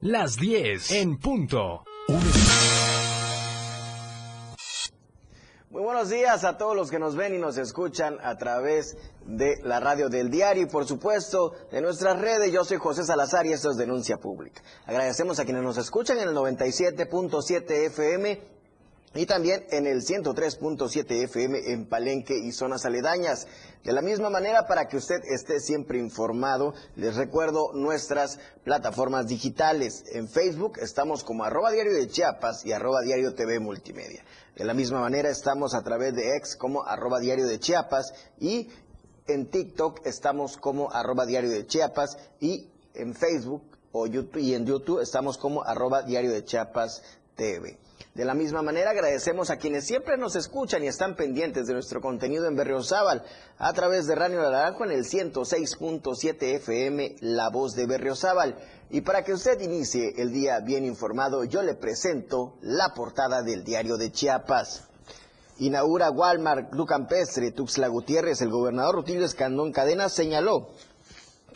Las 10 en punto. Muy buenos días a todos los que nos ven y nos escuchan a través de la radio del diario y por supuesto de nuestras redes. Yo soy José Salazar y esto es Denuncia Pública. Agradecemos a quienes nos escuchan en el 97.7 FM y también en el 103.7 FM en Palenque y zonas aledañas. De la misma manera, para que usted esté siempre informado, les recuerdo nuestras plataformas digitales. En Facebook estamos como arroba diario de Chiapas y arroba diario TV Multimedia. De la misma manera estamos a través de ex como arroba diario de Chiapas y en TikTok estamos como arroba diario de Chiapas y en Facebook o YouTube, y en YouTube estamos como arroba diario de Chiapas TV. De la misma manera agradecemos a quienes siempre nos escuchan y están pendientes de nuestro contenido en Berriozábal a través de Radio Naranjo en el 106.7 FM La Voz de Berriozábal. Y para que usted inicie el día bien informado, yo le presento la portada del diario de Chiapas. Inaugura Walmart Campestre, Tuxtla Gutiérrez, el gobernador Rutilio Escandón Cadena señaló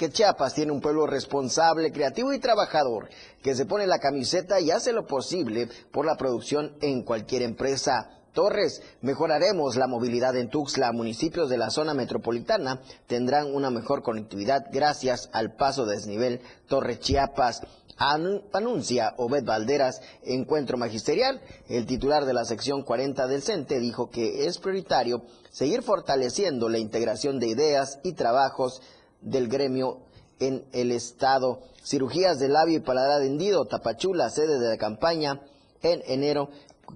que Chiapas tiene un pueblo responsable, creativo y trabajador, que se pone la camiseta y hace lo posible por la producción en cualquier empresa. Torres, mejoraremos la movilidad en Tuxtla. Municipios de la zona metropolitana tendrán una mejor conectividad gracias al paso desnivel Torre Chiapas. anuncia Obed Valderas encuentro magisterial. El titular de la sección 40 del CENTE dijo que es prioritario seguir fortaleciendo la integración de ideas y trabajos del gremio en el estado. Cirugías de labio y paladar hendido, Tapachula, sede de la campaña en enero,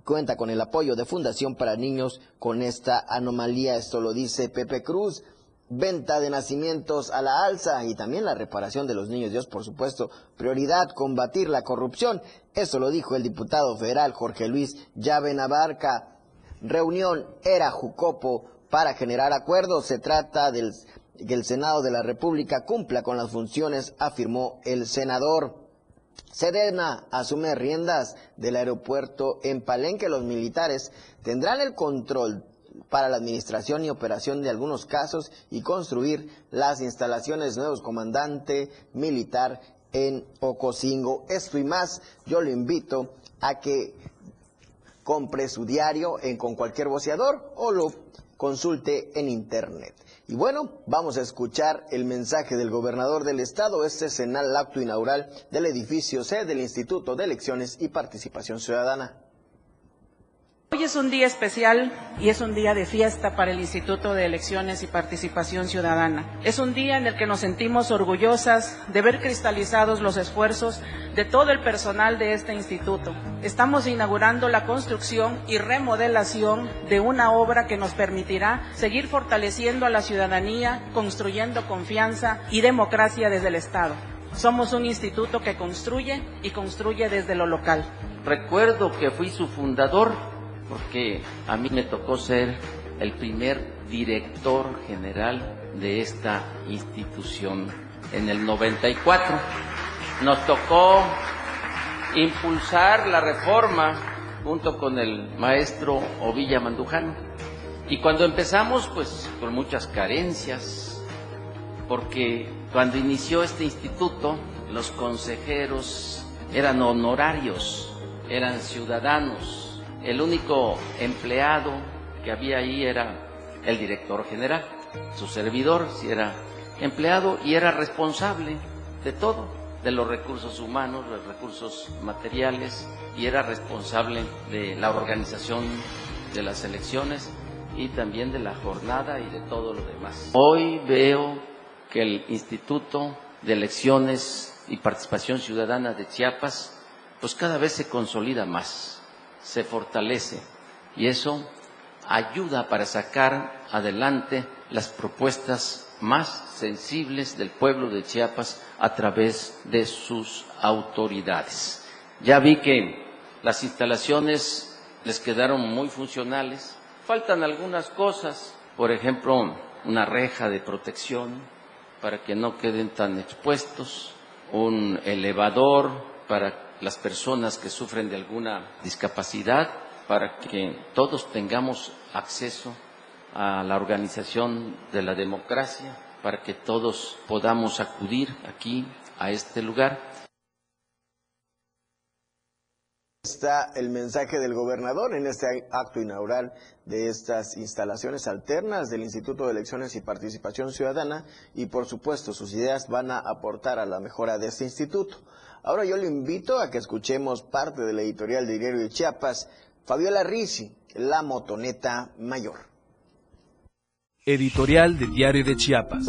cuenta con el apoyo de Fundación para Niños con esta anomalía. Esto lo dice Pepe Cruz. Venta de nacimientos a la alza y también la reparación de los niños. Dios, por supuesto, prioridad, combatir la corrupción. Eso lo dijo el diputado federal Jorge Luis Llave Navarca. Reunión era Jucopo para generar acuerdos. Se trata del que el Senado de la República cumpla con las funciones, afirmó el senador. Sedena asume riendas del aeropuerto en Palenque. Los militares tendrán el control para la administración y operación de algunos casos y construir las instalaciones nuevos comandante militar en Ocosingo. Esto y más, yo le invito a que compre su diario en con cualquier voceador o lo consulte en internet. Y bueno, vamos a escuchar el mensaje del gobernador del estado. Este es acto inaugural del edificio C del Instituto de Elecciones y Participación Ciudadana. Hoy es un día especial y es un día de fiesta para el Instituto de Elecciones y Participación Ciudadana. Es un día en el que nos sentimos orgullosas de ver cristalizados los esfuerzos de todo el personal de este instituto. Estamos inaugurando la construcción y remodelación de una obra que nos permitirá seguir fortaleciendo a la ciudadanía, construyendo confianza y democracia desde el Estado. Somos un instituto que construye y construye desde lo local. Recuerdo que fui su fundador porque a mí me tocó ser el primer director general de esta institución en el 94. Nos tocó impulsar la reforma junto con el maestro Ovilla Mandujano. Y cuando empezamos, pues con muchas carencias, porque cuando inició este instituto, los consejeros eran honorarios, eran ciudadanos, el único empleado que había ahí era el director general. Su servidor si era empleado y era responsable de todo, de los recursos humanos, los recursos materiales y era responsable de la organización de las elecciones y también de la jornada y de todo lo demás. Hoy veo que el Instituto de Elecciones y Participación Ciudadana de Chiapas pues cada vez se consolida más se fortalece y eso ayuda para sacar adelante las propuestas más sensibles del pueblo de Chiapas a través de sus autoridades. Ya vi que las instalaciones les quedaron muy funcionales, faltan algunas cosas, por ejemplo, una reja de protección para que no queden tan expuestos, un elevador para las personas que sufren de alguna discapacidad para que todos tengamos acceso a la organización de la democracia, para que todos podamos acudir aquí a este lugar está el mensaje del gobernador en este acto inaugural de estas instalaciones alternas del Instituto de Elecciones y Participación Ciudadana y por supuesto sus ideas van a aportar a la mejora de este instituto. Ahora yo le invito a que escuchemos parte de la editorial de Diario de Chiapas, Fabiola Risi, la motoneta mayor. Editorial de Diario de Chiapas.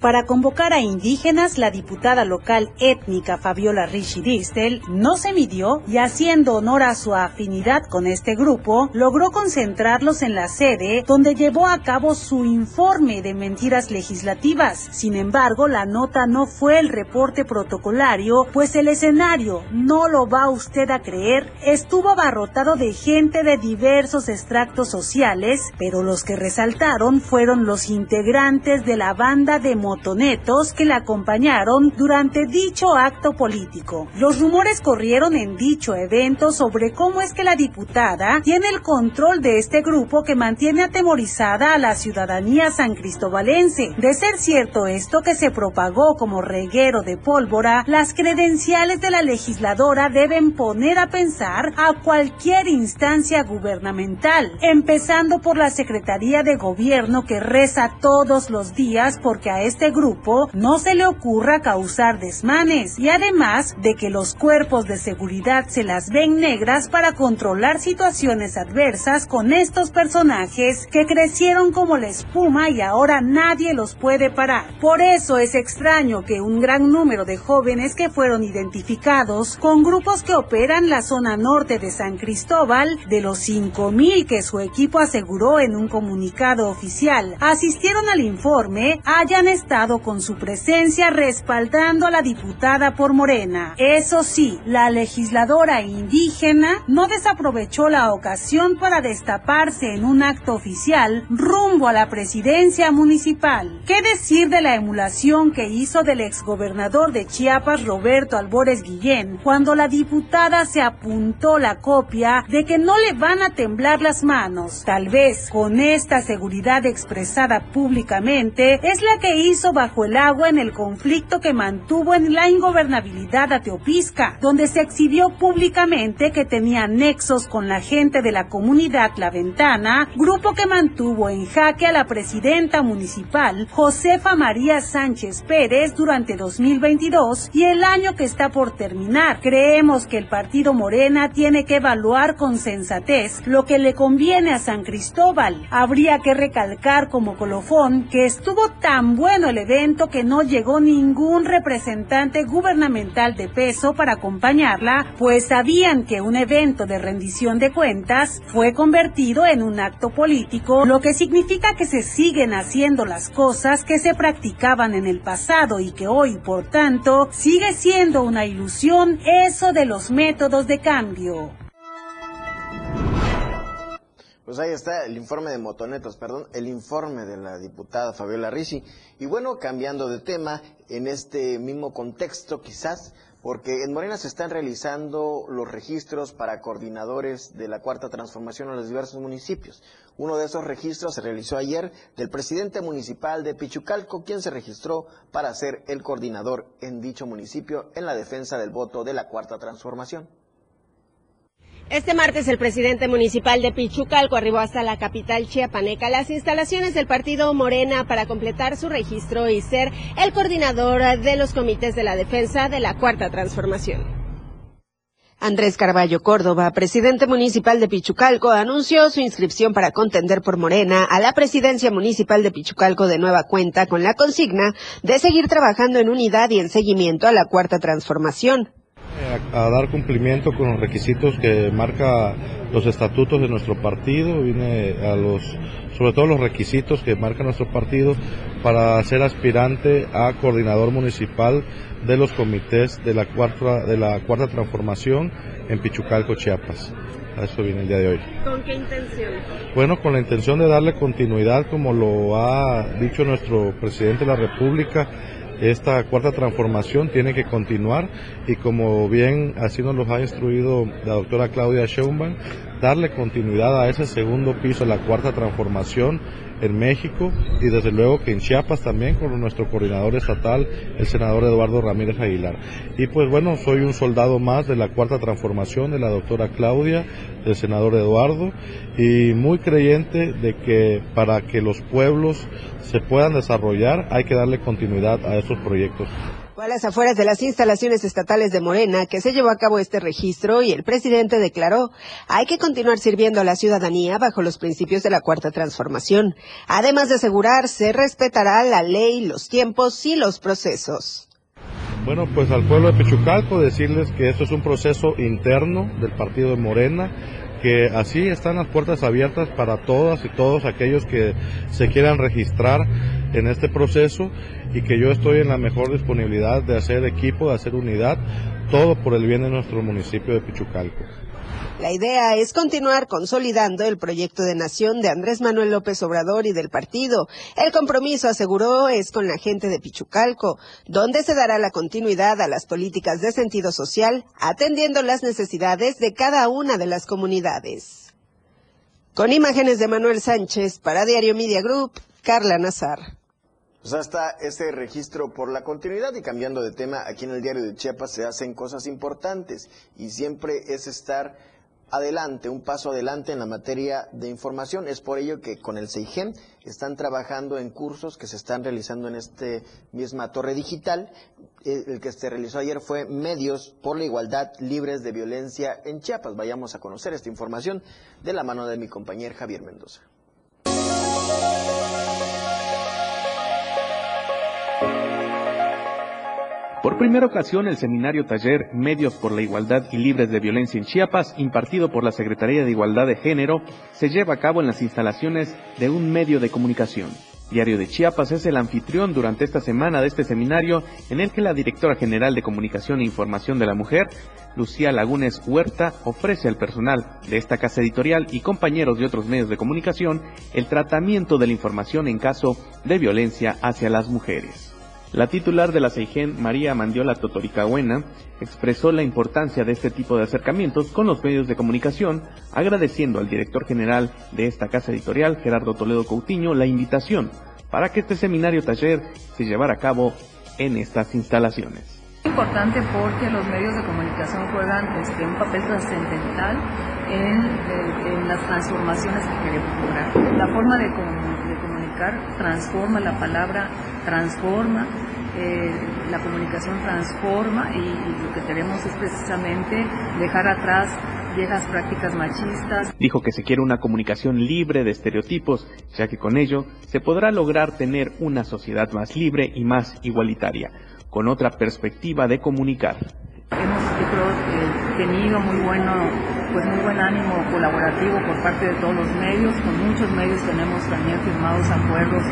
Para convocar a indígenas, la diputada local étnica Fabiola Rishi Distel no se midió y haciendo honor a su afinidad con este grupo, logró concentrarlos en la sede donde llevó a cabo su informe de mentiras legislativas. Sin embargo, la nota no fue el reporte protocolario, pues el escenario, no lo va usted a creer, estuvo abarrotado de gente de diversos extractos sociales, pero los que resaltaron fueron los integrantes de la banda de motonetos que la acompañaron durante dicho acto político. Los rumores corrieron en dicho evento sobre cómo es que la diputada tiene el control de este grupo que mantiene atemorizada a la ciudadanía san cristobalense. De ser cierto esto que se propagó como reguero de pólvora, las credenciales de la legisladora deben poner a pensar a cualquier instancia gubernamental, empezando por la Secretaría de Gobierno que reza todos los días porque a este este grupo no se le ocurra causar desmanes y además de que los cuerpos de seguridad se las ven negras para controlar situaciones adversas con estos personajes que crecieron como la espuma y ahora nadie los puede parar. Por eso es extraño que un gran número de jóvenes que fueron identificados con grupos que operan la zona norte de San Cristóbal, de los 5.000 que su equipo aseguró en un comunicado oficial, asistieron al informe, hayan estado con su presencia respaldando a la diputada por Morena. Eso sí, la legisladora indígena no desaprovechó la ocasión para destaparse en un acto oficial rumbo a la presidencia municipal. ¿Qué decir de la emulación que hizo del exgobernador de Chiapas Roberto Albores Guillén cuando la diputada se apuntó la copia de que no le van a temblar las manos? Tal vez con esta seguridad expresada públicamente es la que hizo bajo el agua en el conflicto que mantuvo en la ingobernabilidad a Teopisca, donde se exhibió públicamente que tenía nexos con la gente de la comunidad La Ventana, grupo que mantuvo en jaque a la presidenta municipal Josefa María Sánchez Pérez durante 2022 y el año que está por terminar. Creemos que el partido Morena tiene que evaluar con sensatez lo que le conviene a San Cristóbal. Habría que recalcar como colofón que estuvo tan bueno el evento que no llegó ningún representante gubernamental de peso para acompañarla, pues sabían que un evento de rendición de cuentas fue convertido en un acto político, lo que significa que se siguen haciendo las cosas que se practicaban en el pasado y que hoy, por tanto, sigue siendo una ilusión eso de los métodos de cambio. Pues ahí está el informe de Motonetos, perdón, el informe de la diputada Fabiola Ricci. Y bueno, cambiando de tema, en este mismo contexto quizás, porque en Morena se están realizando los registros para coordinadores de la Cuarta Transformación en los diversos municipios. Uno de esos registros se realizó ayer del presidente municipal de Pichucalco, quien se registró para ser el coordinador en dicho municipio en la defensa del voto de la Cuarta Transformación. Este martes el presidente municipal de Pichucalco arribó hasta la capital chiapaneca, las instalaciones del partido Morena para completar su registro y ser el coordinador de los comités de la defensa de la Cuarta Transformación. Andrés Carballo Córdoba, presidente municipal de Pichucalco, anunció su inscripción para contender por Morena a la presidencia municipal de Pichucalco de nueva cuenta con la consigna de seguir trabajando en unidad y en seguimiento a la Cuarta Transformación a, dar cumplimiento con los requisitos que marca los estatutos de nuestro partido, vine a los, sobre todo los requisitos que marca nuestro partido para ser aspirante a coordinador municipal de los comités de la cuarta, de la cuarta transformación en Pichucalco, Chiapas. A eso viene el día de hoy. ¿Con qué intención? Bueno, con la intención de darle continuidad, como lo ha dicho nuestro presidente de la República, esta cuarta transformación tiene que continuar y como bien así nos lo ha instruido la doctora Claudia Schaumban, darle continuidad a ese segundo piso, la cuarta transformación en México y desde luego que en Chiapas también con nuestro coordinador estatal, el senador Eduardo Ramírez Aguilar. Y pues bueno, soy un soldado más de la cuarta transformación de la doctora Claudia, del senador Eduardo y muy creyente de que para que los pueblos se puedan desarrollar hay que darle continuidad a esos proyectos a las afueras de las instalaciones estatales de Morena que se llevó a cabo este registro y el presidente declaró hay que continuar sirviendo a la ciudadanía bajo los principios de la cuarta transformación, además de asegurar se respetará la ley, los tiempos y los procesos. Bueno, pues al pueblo de Pichucalco decirles que esto es un proceso interno del partido de Morena que así están las puertas abiertas para todas y todos aquellos que se quieran registrar en este proceso y que yo estoy en la mejor disponibilidad de hacer equipo, de hacer unidad, todo por el bien de nuestro municipio de Pichucalco. La idea es continuar consolidando el proyecto de nación de Andrés Manuel López Obrador y del partido. El compromiso, aseguró, es con la gente de Pichucalco, donde se dará la continuidad a las políticas de sentido social, atendiendo las necesidades de cada una de las comunidades. Con imágenes de Manuel Sánchez para Diario Media Group, Carla Nazar. Pues hasta ese registro por la continuidad y cambiando de tema, aquí en el diario de Chiapas se hacen cosas importantes y siempre es estar adelante, un paso adelante en la materia de información. Es por ello que con el CEIGEM están trabajando en cursos que se están realizando en esta misma torre digital. Eh, el que se realizó ayer fue Medios por la Igualdad Libres de Violencia en Chiapas. Vayamos a conocer esta información de la mano de mi compañero Javier Mendoza. Por primera ocasión, el seminario taller Medios por la Igualdad y Libres de Violencia en Chiapas, impartido por la Secretaría de Igualdad de Género, se lleva a cabo en las instalaciones de un medio de comunicación. Diario de Chiapas es el anfitrión durante esta semana de este seminario en el que la directora general de Comunicación e Información de la Mujer, Lucía Lagunes Huerta, ofrece al personal de esta casa editorial y compañeros de otros medios de comunicación el tratamiento de la información en caso de violencia hacia las mujeres. La titular de la CEIGEN, María Mandiola Totoricahuena, expresó la importancia de este tipo de acercamientos con los medios de comunicación, agradeciendo al director general de esta casa editorial, Gerardo Toledo Coutinho, la invitación para que este seminario taller se llevara a cabo en estas instalaciones. Es importante porque los medios de comunicación juegan este, un papel trascendental en, eh, en, las transformaciones que queremos lograr. La forma de, de transforma la palabra transforma, eh, la comunicación transforma y, lo que queremos es precisamente dejar atrás viejas prácticas machistas. Dijo que se quiere una comunicación libre de estereotipos, ya que con ello se podrá lograr tener una sociedad más libre y más igualitaria, con otra perspectiva de comunicar. Hemos, yo creo, tenido muy bueno, pues muy buen ánimo colaborativo por parte de todos los medios, con muchos medios tenemos también firmados acuerdos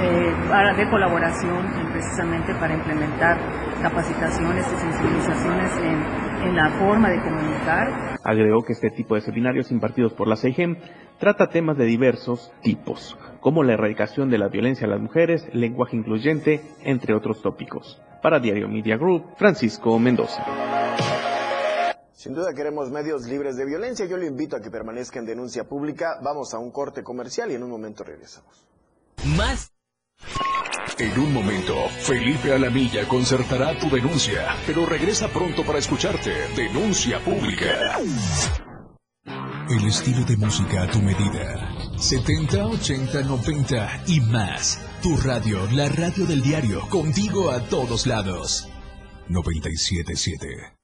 eh, de colaboración precisamente para implementar capacitaciones y sensibilizaciones en, en, la forma de comunicar. Agregó que este tipo de seminarios impartidos por la CEIGEM trata temas de diversos tipos, como la erradicación de la violencia a las mujeres, lenguaje incluyente, entre otros tópicos. Para Diario Media Group, Francisco Mendoza. Sin duda queremos medios libres de violencia. Yo le invito a que permanezca en denuncia pública. Vamos a un corte comercial y en un momento regresamos. Más en un momento, Felipe Alamilla concertará tu denuncia, pero regresa pronto para escucharte. Denuncia pública. El estilo de música a tu medida. 70, 80, 90 y más. Tu radio, la radio del diario, contigo a todos lados. 977.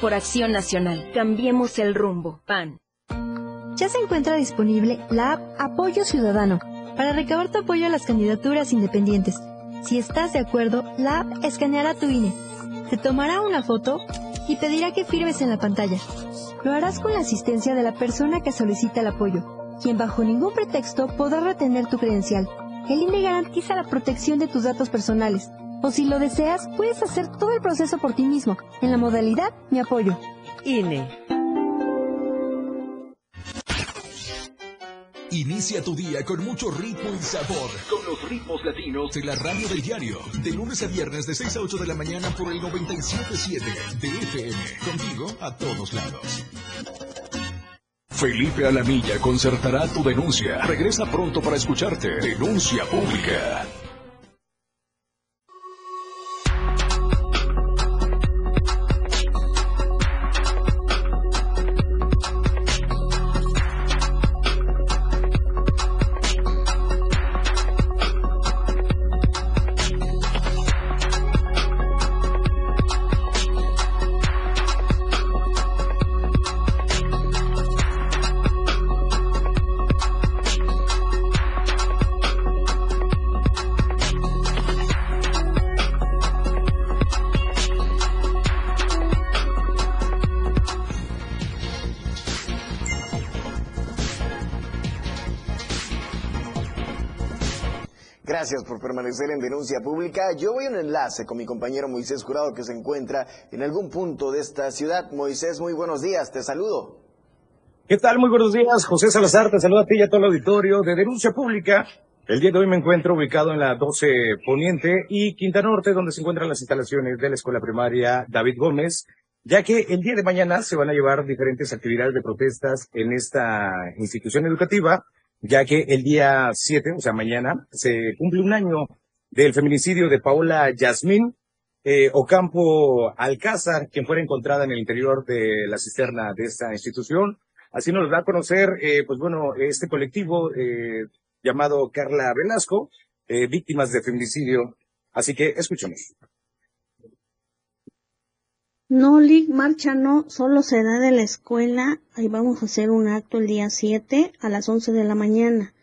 por acción nacional. Cambiemos el rumbo ya se encuentra disponible la app Apoyo Ciudadano para recabar tu apoyo a las candidaturas independientes. Si estás de acuerdo, la app escaneará tu INE, te tomará una foto y pedirá que firmes en la pantalla. Lo harás con la asistencia de la persona que solicita el apoyo, quien bajo ningún pretexto podrá retener tu credencial. El INE garantiza la protección de tus datos personales. O si lo deseas, puedes hacer todo el proceso por ti mismo, en la modalidad Mi Apoyo. INE. Inicia tu día con mucho ritmo y sabor. Con los ritmos latinos de la radio del diario. De lunes a viernes de 6 a 8 de la mañana por el 97.7 de FM. Contigo a todos lados. Felipe Alamilla concertará tu denuncia. Regresa pronto para escucharte. Denuncia pública. Gracias por permanecer en Denuncia Pública. Yo voy a un enlace con mi compañero Moisés Jurado que se encuentra en algún punto de esta ciudad. Moisés, muy buenos días, te saludo. ¿Qué tal? Muy buenos días. José Salazar, te saluda a ti y a todo el auditorio de Denuncia Pública. El día de hoy me encuentro ubicado en la 12 Poniente y Quinta Norte, donde se encuentran las instalaciones de la Escuela Primaria David Gómez, ya que el día de mañana se van a llevar diferentes actividades de protestas en esta institución educativa ya que el día 7, o sea, mañana, se cumple un año del feminicidio de Paola Yasmín eh, Ocampo Alcázar, quien fue encontrada en el interior de la cisterna de esta institución. Así nos lo da a conocer, eh, pues bueno, este colectivo eh, llamado Carla Velasco, eh, víctimas de feminicidio. Así que escuchemos. No, Lig Marcha no, solo será de la escuela. Ahí vamos a hacer un acto el día 7 a las 11 de la mañana.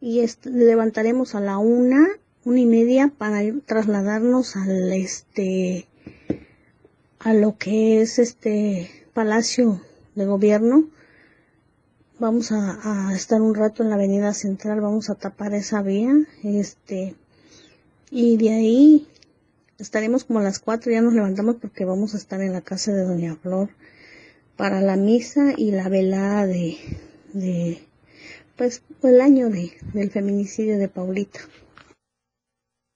Y levantaremos a la una, una y media para trasladarnos al este, a lo que es este Palacio de Gobierno. Vamos a, a estar un rato en la Avenida Central, vamos a tapar esa vía, este, y de ahí estaremos como a las cuatro, ya nos levantamos porque vamos a estar en la casa de Doña Flor para la misa y la velada de, de pues, el año de, del feminicidio de Paulita.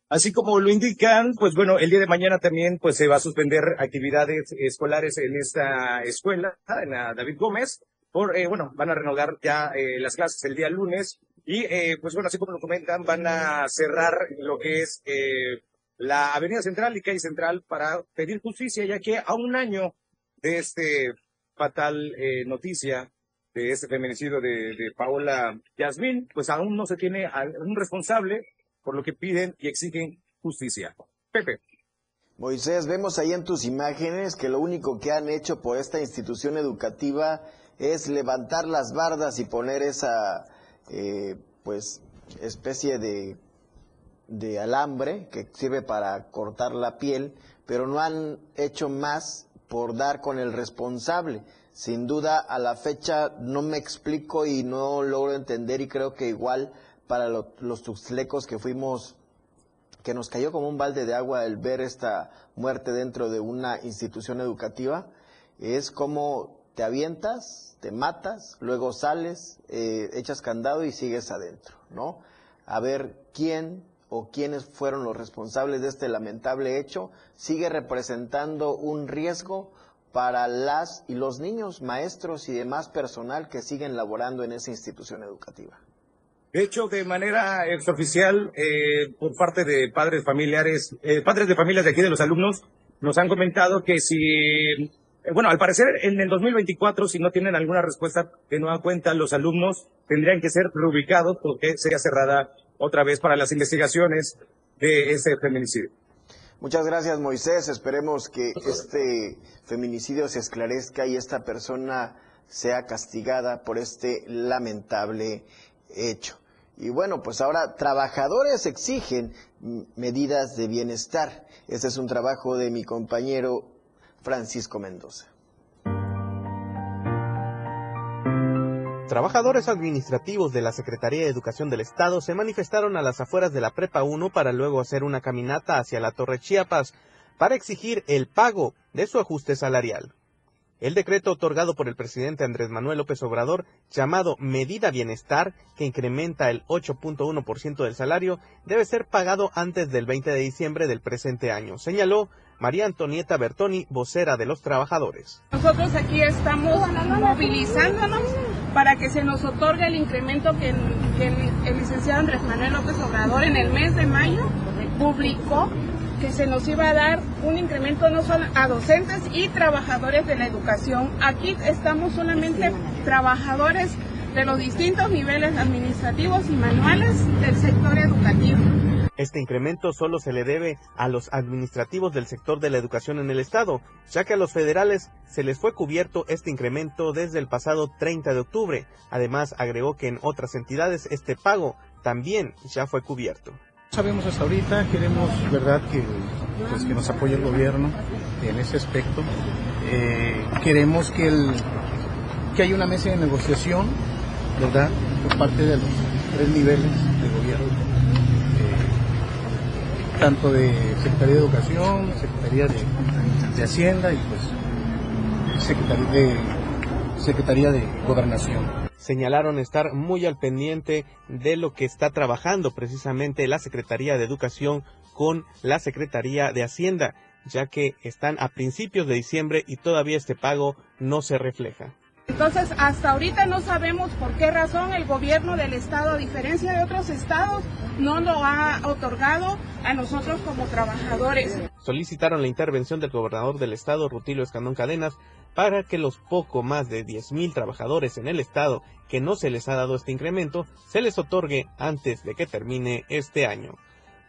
Así como lo indican, pues bueno, el día de mañana también pues se va a suspender actividades escolares en esta escuela, en la David Gómez, por, eh, bueno, van a renovar ya eh, las clases el día lunes y eh, pues bueno, así como lo comentan, van a cerrar lo que es eh, la Avenida Central y Calle Central para pedir justicia, ya que a un año de este fatal eh, noticia de este feminicidio de, de Paola Yasmín, pues aún no se tiene a un responsable, por lo que piden y exigen justicia. Pepe. Moisés, vemos ahí en tus imágenes que lo único que han hecho por esta institución educativa es levantar las bardas y poner esa, eh, pues, especie de de alambre que sirve para cortar la piel, pero no han hecho más por dar con el responsable. Sin duda, a la fecha no me explico y no logro entender y creo que igual para los tuxlecos que fuimos, que nos cayó como un balde de agua el ver esta muerte dentro de una institución educativa, es como te avientas, te matas, luego sales, eh, echas candado y sigues adentro, ¿no? A ver quién o quiénes fueron los responsables de este lamentable hecho sigue representando un riesgo para las y los niños, maestros y demás personal que siguen laborando en esa institución educativa. De hecho, de manera exoficial, eh, por parte de padres familiares, eh, padres de familias de aquí de los alumnos, nos han comentado que si, eh, bueno, al parecer en el 2024, si no tienen alguna respuesta que no da cuenta los alumnos, tendrían que ser reubicados porque sería cerrada otra vez para las investigaciones de ese feminicidio. Muchas gracias, Moisés. Esperemos que este feminicidio se esclarezca y esta persona sea castigada por este lamentable hecho. Y bueno, pues ahora trabajadores exigen medidas de bienestar. Este es un trabajo de mi compañero Francisco Mendoza. Trabajadores administrativos de la Secretaría de Educación del Estado se manifestaron a las afueras de la Prepa 1 para luego hacer una caminata hacia la Torre Chiapas para exigir el pago de su ajuste salarial. El decreto otorgado por el presidente Andrés Manuel López Obrador, llamado Medida Bienestar, que incrementa el 8.1% del salario, debe ser pagado antes del 20 de diciembre del presente año, señaló María Antonieta Bertoni, vocera de los trabajadores. Nosotros aquí estamos movilizándonos para que se nos otorgue el incremento que, el, licenciado Andrés Manuel López Obrador en el mes de mayo publicó que se nos iba a dar un incremento no solo a docentes y trabajadores de la educación. Aquí estamos solamente trabajadores de los distintos niveles administrativos y manuales del sector educativo. Este incremento solo se le debe a los administrativos del sector de la educación en el Estado, ya que a los federales se les fue cubierto este incremento desde el pasado 30 de octubre. Además, agregó que en otras entidades este pago también ya fue cubierto. Sabemos hasta ahorita, queremos, verdad, que, pues, que nos apoye el gobierno en ese aspecto. Eh, queremos que, el, que haya una mesa de negociación, ¿verdad?, por parte de los tres niveles de gobierno tanto de Secretaría de Educación, Secretaría de, Hacienda y pues Secretaría de, Secretaría de Gobernación. Señalaron estar muy al pendiente de lo que está trabajando precisamente la Secretaría de Educación con la Secretaría de Hacienda, ya que están a principios de diciembre y todavía este pago no se refleja. Entonces, hasta ahorita no sabemos por qué razón el gobierno del estado, a diferencia de otros estados, no lo ha otorgado a nosotros como trabajadores. Solicitaron la intervención del gobernador del estado, Rutilio Escandón Cadenas, para que los poco más de 10.000 trabajadores en el estado que no se les ha dado este incremento, se les otorgue antes de que termine este año.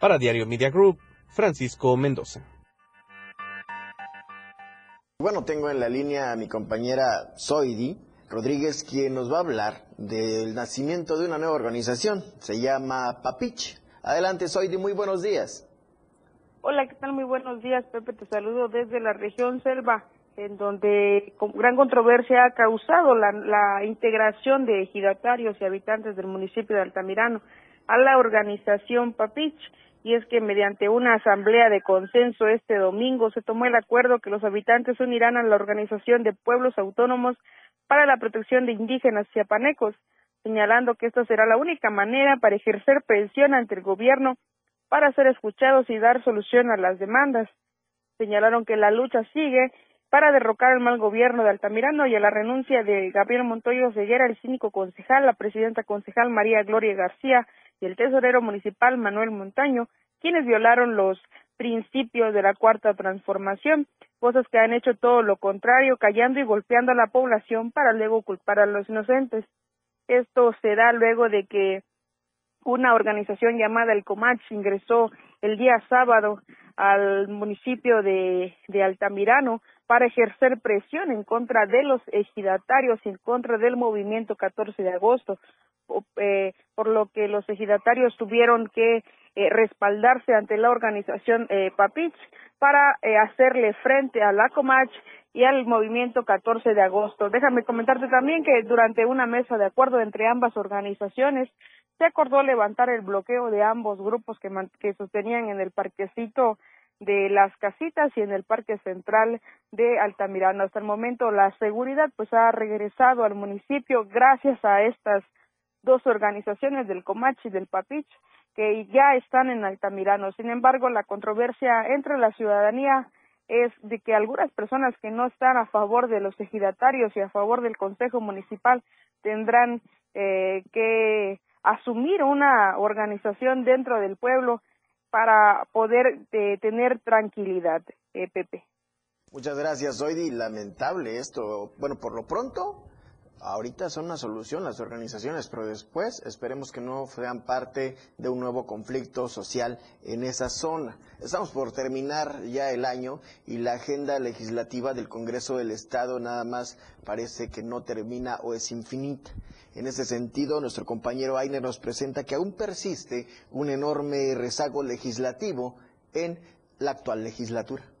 Para Diario Media Group, Francisco Mendoza. Bueno, tengo en la línea a mi compañera Zoidi Rodríguez, quien nos va a hablar del nacimiento de una nueva organización. Se llama Papich. Adelante, Zoidi, muy buenos días. Hola, ¿qué tal? Muy buenos días, Pepe. Te saludo desde la región Selva, en donde con gran controversia ha causado la, la integración de ejidatarios y habitantes del municipio de Altamirano a la organización Papich y es que mediante una asamblea de consenso este domingo se tomó el acuerdo que los habitantes unirán a la Organización de Pueblos Autónomos para la Protección de Indígenas chiapanecos, señalando que esta será la única manera para ejercer presión ante el gobierno para ser escuchados y dar solución a las demandas. Señalaron que la lucha sigue para derrocar el mal gobierno de Altamirano y a la renuncia de Gabriel Montoyo Ceguera, el cínico concejal, la presidenta concejal María Gloria García, y el tesorero municipal Manuel Montaño, quienes violaron los principios de la cuarta transformación, cosas que han hecho todo lo contrario, callando y golpeando a la población para luego culpar a los inocentes. Esto se da luego de que una organización llamada el Comach ingresó el día sábado al municipio de, Altamirano para ejercer presión en contra de los ejidatarios en contra del movimiento 14 de agosto, eh, por lo que los ejidatarios tuvieron que eh, respaldarse ante la organización eh, Papich para eh, hacerle frente a la Comach y al movimiento 14 de agosto. Déjame comentarte también que durante una mesa de acuerdo entre ambas organizaciones se acordó levantar el bloqueo de ambos grupos que, que sostenían en el parquecito de las casitas y en el parque central de Altamirano. Hasta el momento la seguridad pues ha regresado al municipio gracias a estas dos organizaciones del Comachi y del Papich que ya están en Altamirano. Sin embargo, la controversia entre la ciudadanía es de que algunas personas que no están a favor de los ejidatarios y a favor del Consejo Municipal tendrán eh, que asumir una organización dentro del pueblo para poder eh, tener tranquilidad, eh, Pepe. Muchas gracias, Zoidi. Lamentable esto. Bueno, por lo pronto, ahorita son una solución las organizaciones, pero después esperemos que no sean parte de un nuevo conflicto social en esa zona. Estamos por terminar ya el año y la agenda legislativa del Congreso del Estado nada más parece que no termina o es infinita. En ese sentido, nuestro compañero Ainer nos presenta que aún persiste un enorme rezago legislativo en la actual legislatura.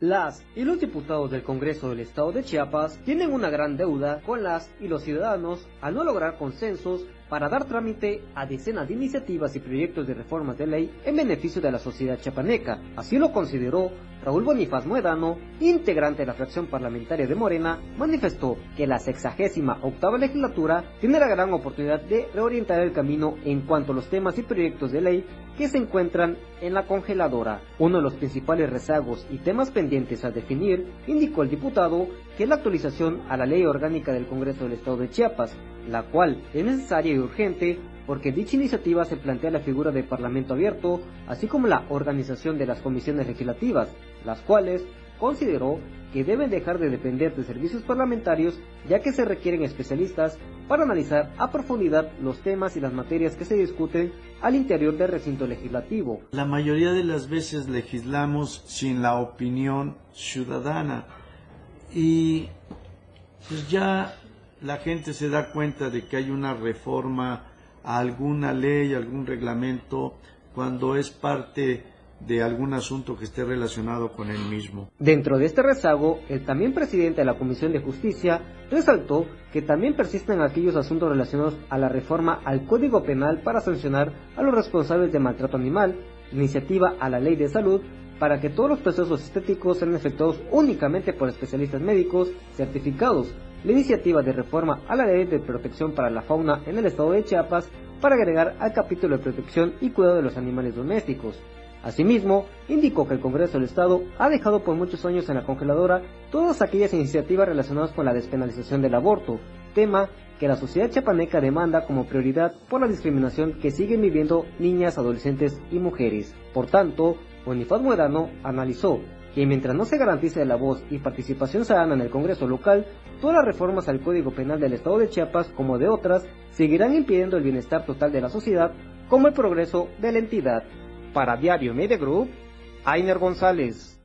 Las y los diputados del Congreso del Estado de Chiapas tienen una gran deuda con las y los ciudadanos al no lograr consensos para dar trámite a decenas de iniciativas y proyectos de reformas de ley en beneficio de la sociedad chiapaneca. Así lo consideró Raúl Bonifaz Muedano, integrante de la fracción parlamentaria de Morena, manifestó que la sexagésima octava legislatura tiene la gran oportunidad de reorientar el camino en cuanto a los temas y proyectos de ley que se encuentran en la congeladora. Uno de los principales rezagos y temas pendientes a definir, indicó el diputado, que es la actualización a la ley orgánica del Congreso del Estado de Chiapas, la cual es necesaria urgente porque dicha iniciativa se plantea la figura de Parlamento abierto, así como la organización de las comisiones legislativas, las cuales consideró que deben dejar de depender de servicios parlamentarios ya que se requieren especialistas para analizar a profundidad los temas y las materias que se discuten al interior del recinto legislativo. La mayoría de las veces legislamos sin la opinión ciudadana y pues ya la gente se da cuenta de que hay una reforma a alguna ley, algún reglamento, cuando es parte de algún asunto que esté relacionado con él mismo. Dentro de este rezago, el también presidente de la Comisión de Justicia resaltó que también persisten aquellos asuntos relacionados a la reforma al Código Penal para sancionar a los responsables de maltrato animal, iniciativa a la Ley de Salud para que todos los procesos estéticos sean efectuados únicamente por especialistas médicos certificados, la iniciativa de reforma a la ley de protección para la fauna en el estado de Chiapas para agregar al capítulo de protección y cuidado de los animales domésticos. Asimismo, indicó que el Congreso del Estado ha dejado por muchos años en la congeladora todas aquellas iniciativas relacionadas con la despenalización del aborto, tema que la sociedad chiapaneca demanda como prioridad por la discriminación que siguen viviendo niñas, adolescentes y mujeres. Por tanto, Bonifaz Muedano analizó que mientras no se garantice la voz y participación ciudadana en el Congreso local, todas las reformas al Código Penal del Estado de Chiapas, como de otras, seguirán impidiendo el bienestar total de la sociedad, como el progreso de la entidad. Para Diario Media Group, Ainer González.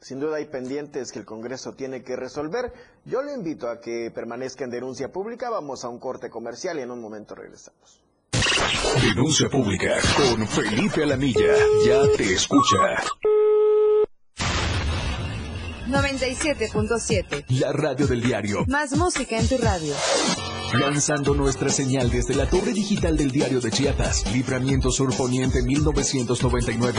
Sin duda hay pendientes que el Congreso tiene que resolver. Yo le invito a que permanezca en denuncia pública. Vamos a un corte comercial y en un momento regresamos. Denuncia pública con Felipe Alamilla. Ya te escucha. 97.7. La radio del diario. Más música en tu radio. Lanzando nuestra señal desde la torre digital del diario de Chiapas. Libramiento Sur Poniente 1999.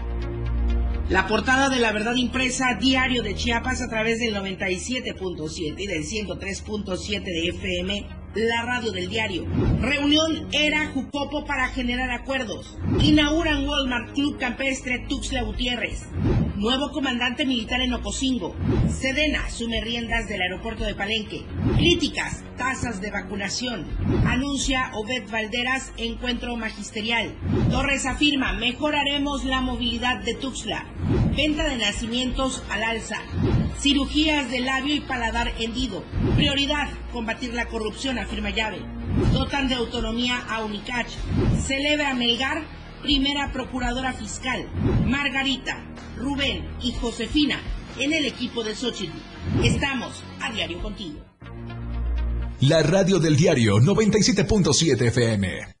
La portada de la verdad impresa diario de Chiapas a través del 97.7 y del 103.7 de FM, la radio del diario. Reunión era Jucopo para generar acuerdos. Inauguran Walmart Club Campestre Tuxtla Gutiérrez. Nuevo comandante militar en Ocosingo. Sedena asume riendas del aeropuerto de Palenque. Críticas, tasas de vacunación. Anuncia Obed Valderas encuentro magisterial. Torres afirma, mejoraremos la movilidad de Tuxtla. Venta de nacimientos al alza. Cirugías de labio y paladar hendido. Prioridad, combatir la corrupción, afirma Llave. Dotan de autonomía a Unicach. Celebra Melgar, primera procuradora fiscal. Margarita, Rubén y Josefina en el equipo de Xochitl. Estamos a diario contigo. La radio del diario 97.7 FM.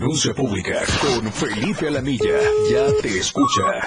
Denuncia pública con Felipe Alamilla. Ya te escucha.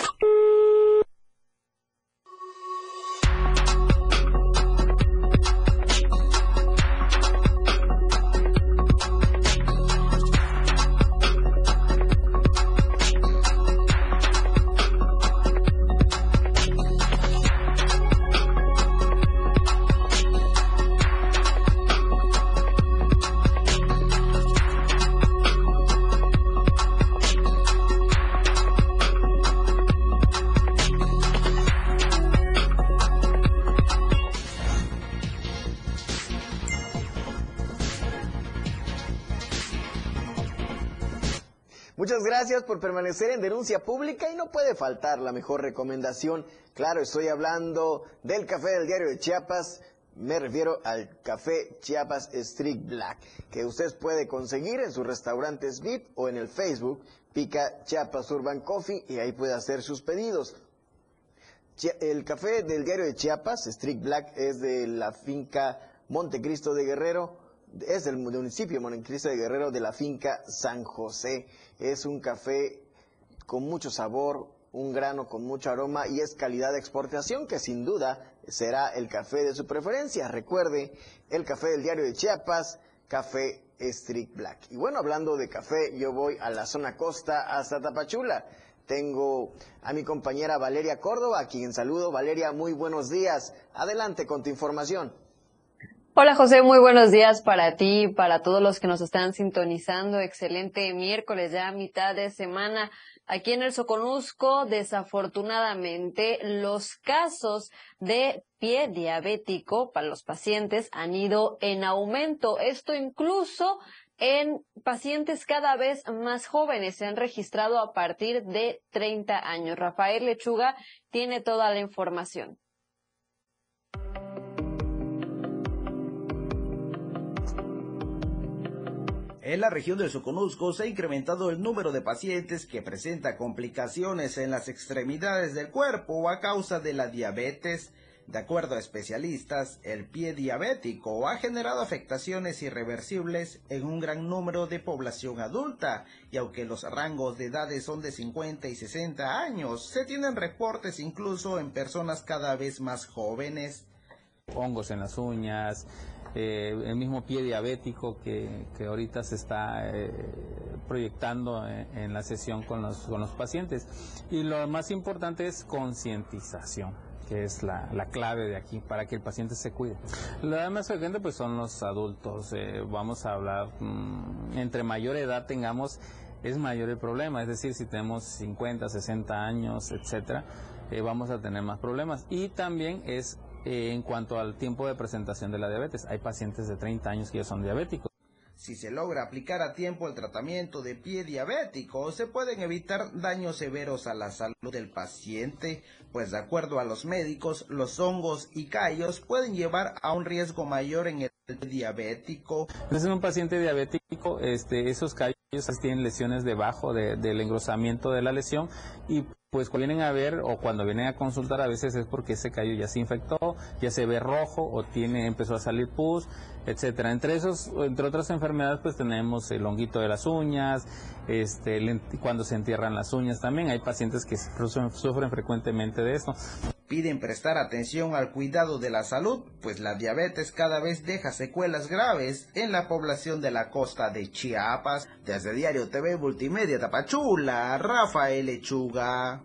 Por permanecer en denuncia pública y no puede faltar la mejor recomendación. Claro, estoy hablando del café del diario de Chiapas. Me refiero al café Chiapas Street Black, que usted puede conseguir en sus restaurantes VIP o en el Facebook, pica Chiapas Urban Coffee y ahí puede hacer sus pedidos. El café del diario de Chiapas, Street Black, es de la finca Montecristo de Guerrero, es del municipio Montecristo de Guerrero de la finca San José. Es un café con mucho sabor, un grano con mucho aroma y es calidad de exportación que sin duda será el café de su preferencia. Recuerde, el café del diario de Chiapas, café Street Black. Y bueno, hablando de café, yo voy a la zona costa hasta Tapachula. Tengo a mi compañera Valeria Córdoba, a quien saludo. Valeria, muy buenos días. Adelante con tu información. Hola José, muy buenos días para ti, para todos los que nos están sintonizando. Excelente miércoles, ya mitad de semana. Aquí en el Soconusco, desafortunadamente, los casos de pie diabético para los pacientes han ido en aumento. Esto incluso en pacientes cada vez más jóvenes. Se han registrado a partir de 30 años. Rafael Lechuga tiene toda la información. En la región del Soconusco se ha incrementado el número de pacientes que presenta complicaciones en las extremidades del cuerpo a causa de la diabetes. De acuerdo a especialistas, el pie diabético ha generado afectaciones irreversibles en un gran número de población adulta, y aunque los rangos de edades son de 50 y 60 años, se tienen reportes incluso en personas cada vez más jóvenes. Hongos en las uñas, eh, el mismo pie diabético que, que ahorita se está eh, proyectando en, en, la sesión con los, con los pacientes. Y lo más importante es concientización que es la, la, clave de aquí para que el paciente se cuide. Lo más frecuente pues son los adultos, eh, vamos a hablar, mmm, entre mayor edad tengamos, es mayor el problema, es decir, si tenemos 50, 60 años, etcétera, eh, vamos a tener más problemas. Y también es eh, en cuanto al tiempo de presentación de la diabetes. Hay pacientes de 30 años que ya son diabéticos. Si se logra aplicar a tiempo el tratamiento de pie diabético, se pueden evitar daños severos a la salud del paciente, pues de acuerdo a los médicos, los hongos y callos pueden llevar a un riesgo mayor en el diabético. Entonces, en un paciente diabético, este, esos callos tienen lesiones debajo de, del engrosamiento de la lesión y pues cuando vienen a ver o cuando vienen a consultar a veces es porque ese callo ya se infectó, ya se ve rojo o tiene empezó a salir pus, etcétera. Entre esos, entre otras enfermedades, pues tenemos el honguito de las uñas, este, cuando se entierran las uñas también. Hay pacientes que sufren, sufren frecuentemente de eso. Piden prestar atención al cuidado de la salud, pues la diabetes cada vez deja secuelas graves en la población de la costa de Chiapas. Desde Diario TV Multimedia Tapachula, Rafael Lechuga.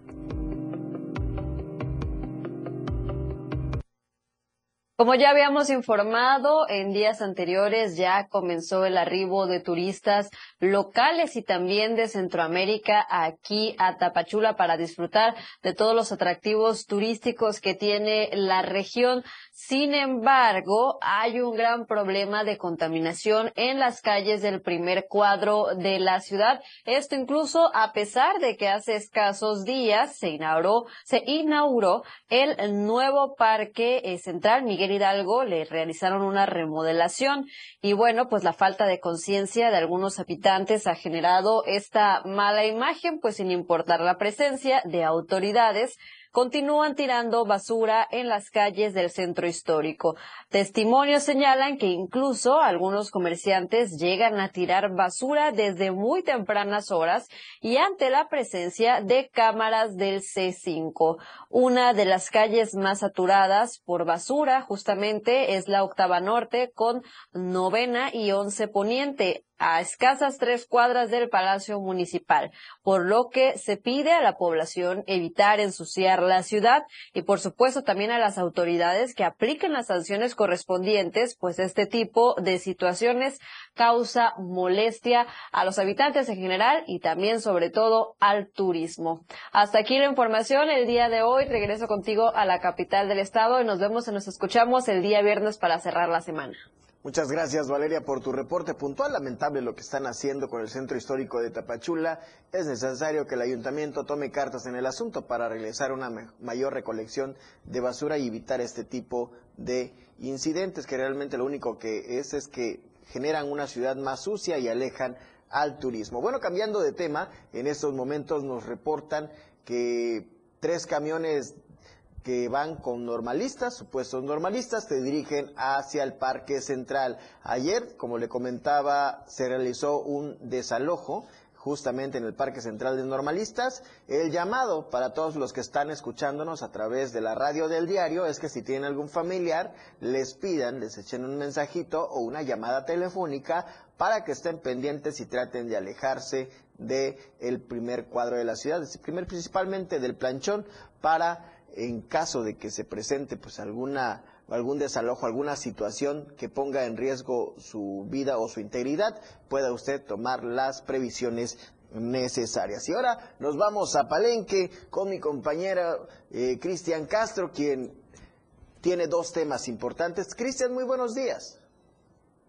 Como ya habíamos informado, en días anteriores ya comenzó el arribo de turistas locales y también de Centroamérica aquí a Tapachula para disfrutar de todos los atractivos turísticos que tiene la región. Sin embargo, hay un gran problema de contaminación en las calles del primer cuadro de la ciudad. Esto incluso a pesar de que hace escasos días se inauguró, se inauguró el nuevo parque eh, central Miguel Hidalgo. Le realizaron una remodelación y bueno, pues la falta de conciencia de algunos habitantes ha generado esta mala imagen, pues sin importar la presencia de autoridades continúan tirando basura en las calles del centro histórico. Testimonios señalan que incluso algunos comerciantes llegan a tirar basura desde muy tempranas horas y ante la presencia de cámaras del C5. Una de las calles más saturadas por basura justamente es la Octava Norte con novena y once poniente a escasas tres cuadras del Palacio Municipal, por lo que se pide a la población evitar ensuciar la ciudad y por supuesto también a las autoridades que apliquen las sanciones correspondientes, pues este tipo de situaciones causa molestia a los habitantes en general y también sobre todo al turismo. Hasta aquí la información el día de hoy. Regreso contigo a la capital del estado y nos vemos y nos escuchamos el día viernes para cerrar la semana. Muchas gracias Valeria por tu reporte puntual. Lamentable lo que están haciendo con el centro histórico de Tapachula. Es necesario que el ayuntamiento tome cartas en el asunto para realizar una mayor recolección de basura y evitar este tipo de incidentes que realmente lo único que es es que generan una ciudad más sucia y alejan al turismo. Bueno, cambiando de tema, en estos momentos nos reportan que tres camiones que van con normalistas, supuestos normalistas, se dirigen hacia el Parque Central. Ayer, como le comentaba, se realizó un desalojo justamente en el Parque Central de Normalistas. El llamado para todos los que están escuchándonos a través de la radio del diario es que si tienen algún familiar, les pidan, les echen un mensajito o una llamada telefónica para que estén pendientes y traten de alejarse del el primer cuadro de la ciudad, principalmente del planchón, para en caso de que se presente pues alguna algún desalojo, alguna situación que ponga en riesgo su vida o su integridad, pueda usted tomar las previsiones necesarias. Y ahora nos vamos a Palenque con mi compañera eh, Cristian Castro, quien tiene dos temas importantes. Cristian, muy buenos días.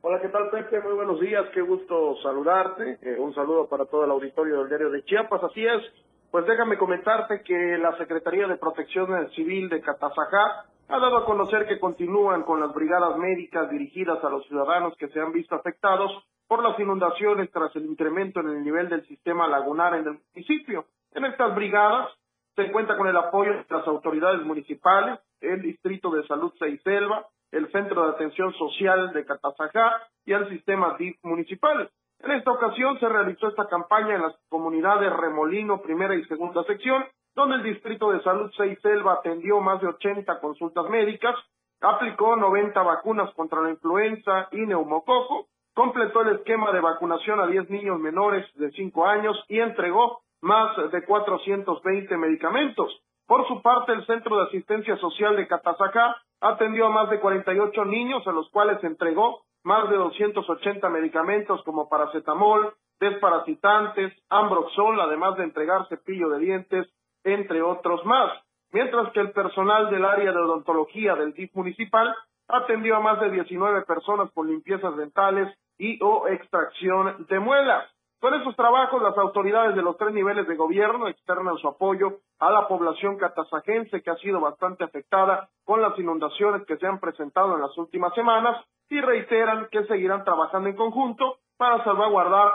Hola, ¿qué tal Pepe? Muy buenos días, qué gusto saludarte. Eh, un saludo para todo el auditorio del diario de Chiapas. Así es, pues déjame comentarte que la Secretaría de Protección Civil de Catazajá ha dado a conocer que continúan con las brigadas médicas dirigidas a los ciudadanos que se han visto afectados por las inundaciones tras el incremento en el nivel del sistema lagunar en el municipio. En estas brigadas se cuenta con el apoyo de las autoridades municipales, el Distrito de Salud Seiselva, el Centro de Atención Social de Catazajá y el sistema DIF municipales. En esta ocasión se realizó esta campaña en las comunidades Remolino, primera y segunda sección, donde el Distrito de Salud Selva atendió más de 80 consultas médicas, aplicó 90 vacunas contra la influenza y neumococo, completó el esquema de vacunación a 10 niños menores de 5 años y entregó más de 420 medicamentos. Por su parte, el Centro de Asistencia Social de Catazacá atendió a más de 48 niños, a los cuales entregó más de 280 medicamentos como paracetamol, desparasitantes, ambroxol, además de entregar cepillo de dientes, entre otros más. Mientras que el personal del área de odontología del DIF municipal atendió a más de 19 personas con limpiezas dentales y o extracción de muelas. Con esos trabajos, las autoridades de los tres niveles de gobierno externan su apoyo a la población catasajense que ha sido bastante afectada con las inundaciones que se han presentado en las últimas semanas y reiteran que seguirán trabajando en conjunto para salvaguardar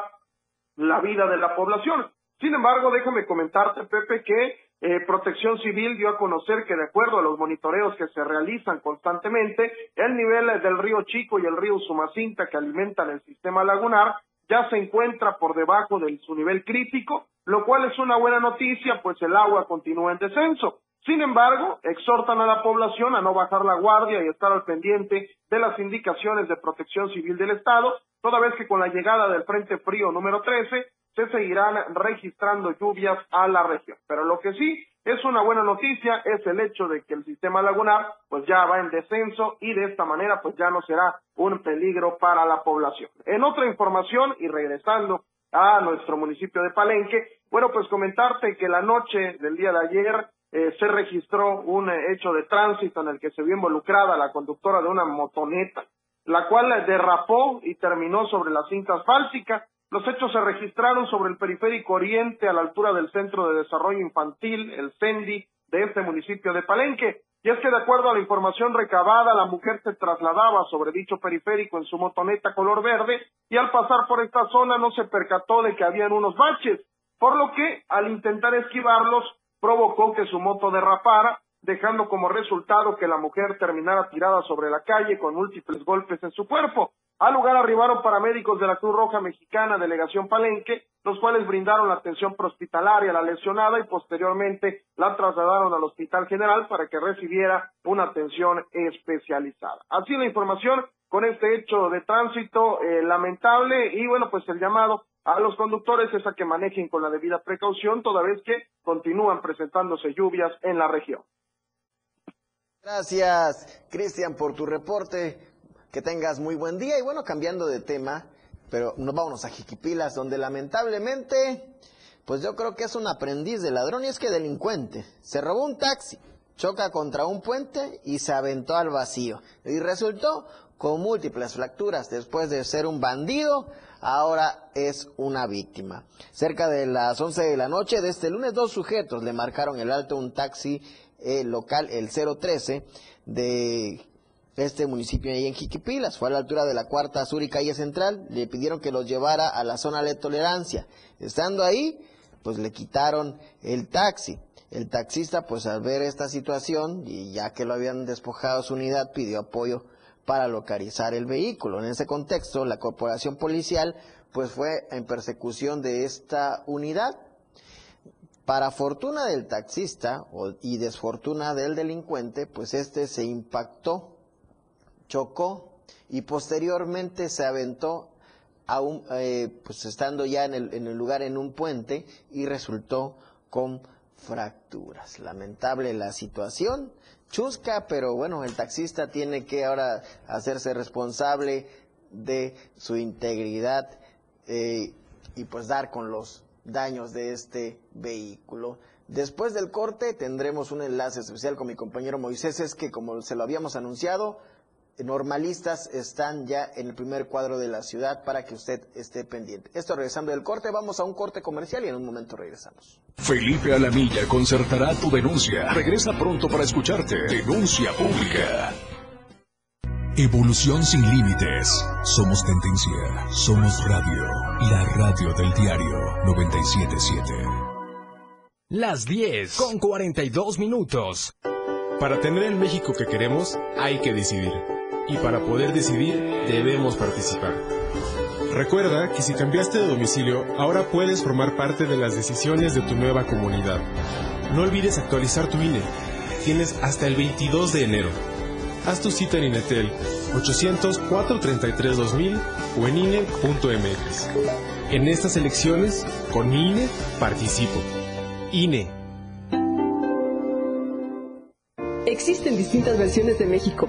la vida de la población. Sin embargo, déjame comentarte, Pepe, que eh, Protección Civil dio a conocer que de acuerdo a los monitoreos que se realizan constantemente, el nivel del río Chico y el río Sumacinta que alimentan el sistema lagunar ya se encuentra por debajo de su nivel crítico, lo cual es una buena noticia, pues el agua continúa en descenso. Sin embargo, exhortan a la población a no bajar la guardia y estar al pendiente de las indicaciones de protección civil del Estado, toda vez que con la llegada del Frente Frío número 13 se seguirán registrando lluvias a la región. Pero lo que sí es una buena noticia, es el hecho de que el sistema lagunar pues ya va en descenso y de esta manera pues ya no será un peligro para la población. En otra información y regresando a nuestro municipio de Palenque, bueno pues comentarte que la noche del día de ayer eh, se registró un eh, hecho de tránsito en el que se vio involucrada la conductora de una motoneta, la cual derrapó y terminó sobre la cinta asfáltica. Los hechos se registraron sobre el periférico oriente a la altura del Centro de Desarrollo Infantil, el CENDI, de este municipio de Palenque. Y es que de acuerdo a la información recabada, la mujer se trasladaba sobre dicho periférico en su motoneta color verde y al pasar por esta zona no se percató de que habían unos baches, por lo que al intentar esquivarlos provocó que su moto derrapara, dejando como resultado que la mujer terminara tirada sobre la calle con múltiples golpes en su cuerpo. Al lugar arribaron paramédicos de la Cruz Roja Mexicana, delegación Palenque, los cuales brindaron la atención prehospitalaria a la lesionada y posteriormente la trasladaron al Hospital General para que recibiera una atención especializada. Así la información con este hecho de tránsito eh, lamentable y bueno, pues el llamado a los conductores es a que manejen con la debida precaución toda vez que continúan presentándose lluvias en la región. Gracias, Cristian, por tu reporte. Que tengas muy buen día. Y bueno, cambiando de tema, pero nos vámonos a Jiquipilas, donde lamentablemente, pues yo creo que es un aprendiz de ladrón y es que delincuente. Se robó un taxi, choca contra un puente y se aventó al vacío. Y resultó con múltiples fracturas. Después de ser un bandido, ahora es una víctima. Cerca de las 11 de la noche de este lunes, dos sujetos le marcaron el alto un taxi eh, local, el 013, de este municipio ahí en Jiquipilas. Fue a la altura de la cuarta sur y calle central. Le pidieron que los llevara a la zona de tolerancia. Estando ahí, pues le quitaron el taxi. El taxista, pues al ver esta situación, y ya que lo habían despojado su unidad, pidió apoyo para localizar el vehículo. En ese contexto, la corporación policial, pues fue en persecución de esta unidad. Para fortuna del taxista y desfortuna del delincuente, pues este se impactó chocó y posteriormente se aventó eh, pues estando ya en el, en el lugar en un puente y resultó con fracturas. Lamentable la situación, chusca, pero bueno, el taxista tiene que ahora hacerse responsable de su integridad eh, y pues dar con los daños de este vehículo. Después del corte tendremos un enlace especial con mi compañero Moisés, es que como se lo habíamos anunciado, normalistas están ya en el primer cuadro de la ciudad para que usted esté pendiente. Esto regresando del corte, vamos a un corte comercial y en un momento regresamos. Felipe Alamilla concertará tu denuncia. Regresa pronto para escucharte. Denuncia pública. Evolución sin límites. Somos tendencia. Somos radio. La radio del diario 977. Las 10 con 42 minutos. Para tener el México que queremos, hay que decidir y para poder decidir debemos participar. Recuerda que si cambiaste de domicilio, ahora puedes formar parte de las decisiones de tu nueva comunidad. No olvides actualizar tu INE. Tienes hasta el 22 de enero. Haz tu cita en Inetel 800-433-2000 o en INE.mx. En estas elecciones, con INE, participo. INE. Existen distintas versiones de México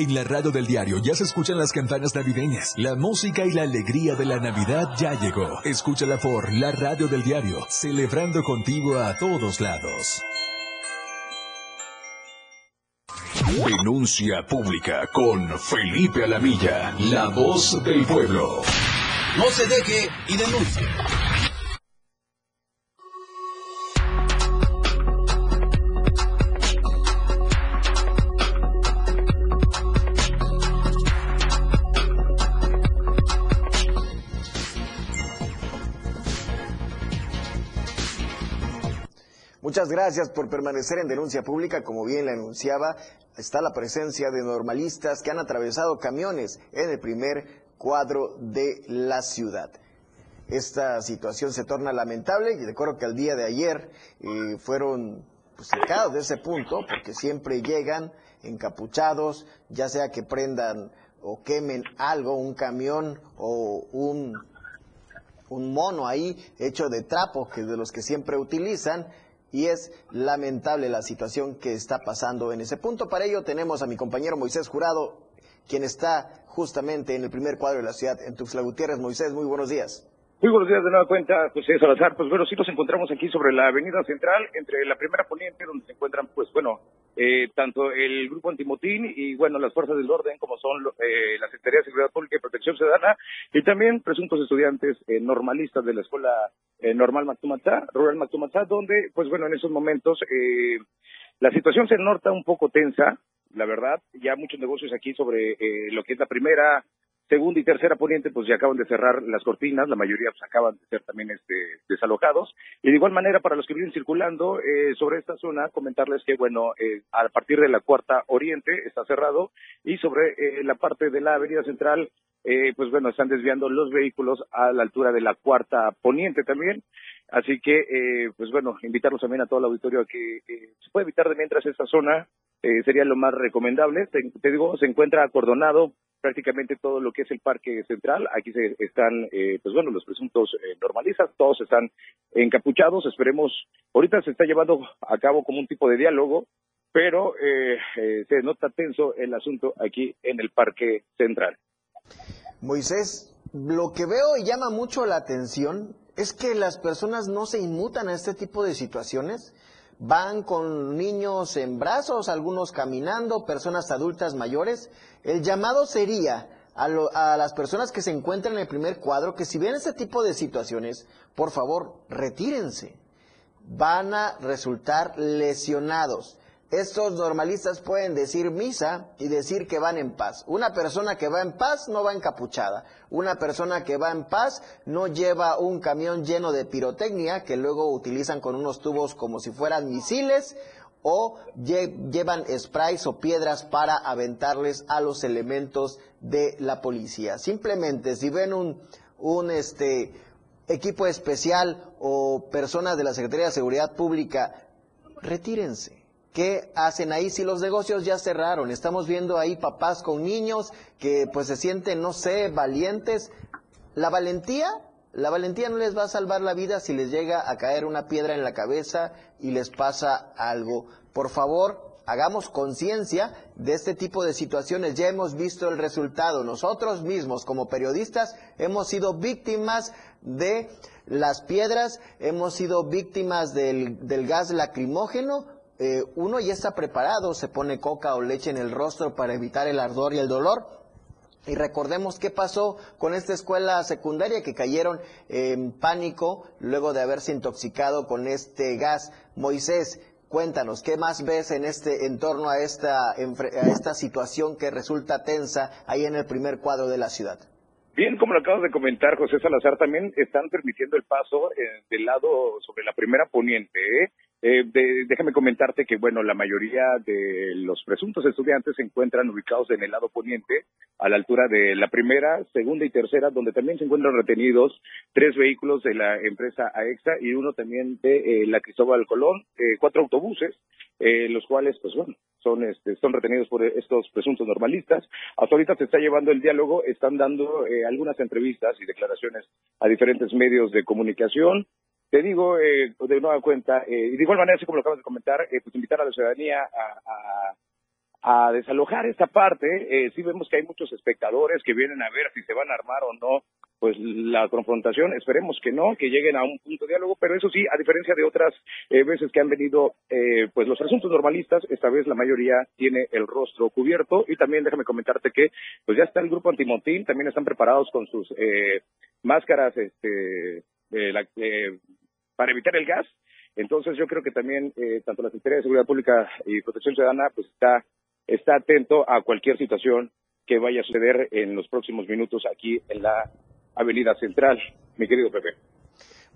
En la radio del diario ya se escuchan las campanas navideñas. La música y la alegría de la Navidad ya llegó. Escúchala por la radio del diario, celebrando contigo a todos lados. Denuncia pública con Felipe Alamilla, la voz del pueblo. No se deje y denuncie. Gracias por permanecer en denuncia pública. Como bien le anunciaba, está la presencia de normalistas que han atravesado camiones en el primer cuadro de la ciudad. Esta situación se torna lamentable y recuerdo que al día de ayer eh, fueron pues, sacados de ese punto porque siempre llegan encapuchados, ya sea que prendan o quemen algo, un camión o un mono ahí hecho de trapo, que es de los que siempre utilizan, y es lamentable la situación que está pasando en ese punto. Para ello tenemos a mi compañero Moisés Jurado, quien está justamente en el primer cuadro de la ciudad, en Tuxtla Gutiérrez. Moisés, muy buenos días. Muy buenos días de nueva cuenta, José Salazar. Pues bueno, sí nos encontramos aquí sobre la avenida central, entre la primera poniente, donde se encuentran, pues bueno, eh, tanto el grupo antimotín y bueno, las fuerzas del orden, como son eh, la Secretaría de Seguridad Pública y Protección Ciudadana, y también presuntos estudiantes eh, normalistas de la Escuela eh, Normal Mactumatá, Rural Mactumatá, donde, pues bueno, en esos momentos eh, la situación se nota un poco tensa, la verdad, ya muchos negocios aquí sobre eh, lo que es la primera segunda y tercera poniente pues ya acaban de cerrar las cortinas, la mayoría pues acaban de ser también este, desalojados. Y de igual manera para los que vienen circulando eh, sobre esta zona, comentarles que bueno, eh, a partir de la cuarta oriente está cerrado y sobre eh, la parte de la avenida central, eh, pues bueno, están desviando los vehículos a la altura de la cuarta poniente también. Así que, eh, pues bueno, invitarlos también a todo el auditorio a que se puede evitar de mientras esta zona sería lo más recomendable. Te digo, se encuentra acordonado prácticamente todo lo que es el parque central. Aquí se están, eh, pues bueno, los presuntos eh, normalistas, todos están encapuchados. Esperemos, ahorita se está llevando a cabo como un tipo de diálogo, pero eh, eh, se nota tenso el asunto aquí en el parque central. Moisés, lo que veo y llama mucho la atención es que las personas no se inmutan a este tipo de situaciones. Van con niños en brazos, algunos caminando, personas adultas mayores. El llamado sería a, a las personas que se encuentran en el primer cuadro que si ven este tipo de situaciones, por favor, retírense. Van a resultar lesionados. Estos normalistas pueden decir misa y decir que van en paz. Una persona que va en paz no va encapuchada. Una persona que va en paz no lleva un camión lleno de pirotecnia que luego utilizan con unos tubos como si fueran misiles o lle- llevan sprays o piedras para aventarles a los elementos de la policía. Simplemente si ven un, un este, equipo especial o personas de la Secretaría de Seguridad Pública, retírense. ¿Qué hacen ahí si los negocios ya cerraron? Estamos viendo ahí papás con niños que pues se sienten, no sé, valientes. La valentía, la valentía no les va a salvar la vida si les llega a caer una piedra en la cabeza y les pasa algo. Por favor, hagamos conciencia de este tipo de situaciones. Ya hemos visto el resultado. Nosotros mismos, como periodistas, hemos sido víctimas de las piedras, hemos sido víctimas del, del gas lacrimógeno. Eh, uno ya está preparado, se pone coca o leche en el rostro para evitar el ardor y el dolor. Y recordemos qué pasó con esta escuela secundaria que cayeron en pánico luego de haberse intoxicado con este gas. Moisés, cuéntanos, ¿qué más ves en este en torno a esta, a esta situación que resulta tensa ahí en el primer cuadro de la ciudad? Bien, como lo acabas de comentar, José Salazar, también están permitiendo el paso eh, del lado sobre la primera poniente. ¿eh? Eh, de- déjame comentarte que, bueno, la mayoría de los presuntos estudiantes se encuentran ubicados en el lado poniente, a la altura de la primera, segunda y tercera, donde también se encuentran retenidos tres vehículos de la empresa AEXA y uno también de eh, la Cristóbal Colón, eh, cuatro autobuses, eh, los cuales, pues bueno, son, este, son retenidos por estos presuntos normalistas. Hasta ahorita se está llevando el diálogo, están dando eh, algunas entrevistas y declaraciones a diferentes medios de comunicación. Te digo eh, de nueva cuenta, eh, y de igual manera, así como lo acabas de comentar, eh, pues invitar a la ciudadanía a, desalojar esta parte. Eh, sí vemos que hay muchos espectadores que vienen a ver si se van a armar o no pues la confrontación. Esperemos que no, que lleguen a un punto de diálogo, pero eso sí, a diferencia de otras eh, veces que han venido eh, pues los asuntos normalistas, esta vez la mayoría tiene el rostro cubierto y también déjame comentarte que pues ya está el grupo antimotín, también están preparados con sus eh, máscaras este de la- eh, para evitar el gas. Entonces yo creo que también eh, tanto la Secretaría de Seguridad Pública y Protección Ciudadana pues está está atento a cualquier situación que vaya a suceder en los próximos minutos aquí en la Avenida Central, mi querido Pepe.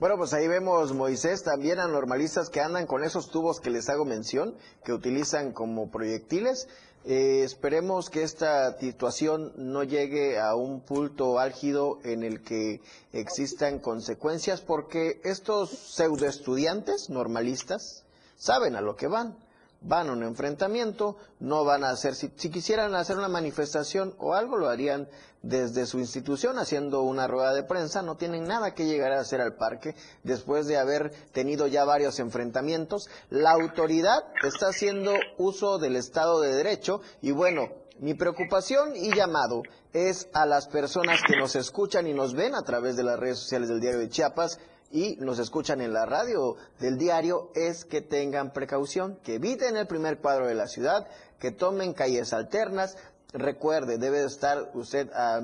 Bueno, pues ahí vemos, Moisés, también a normalistas que andan con esos tubos que les hago mención, que utilizan como proyectiles. Eh, esperemos que esta situación no llegue a un punto álgido en el que existan consecuencias, porque estos pseudo estudiantes normalistas saben a lo que van. Van a un enfrentamiento, no van a hacer, si, si quisieran hacer una manifestación o algo, lo harían desde su institución haciendo una rueda de prensa, no tienen nada que llegar a hacer al parque después de haber tenido ya varios enfrentamientos. La autoridad está haciendo uso del Estado de Derecho y bueno, mi preocupación y llamado es a las personas que nos escuchan y nos ven a través de las redes sociales del diario de Chiapas y nos escuchan en la radio del diario es que tengan precaución, que eviten el primer cuadro de la ciudad, que tomen calles alternas. Recuerde, debe de estar usted a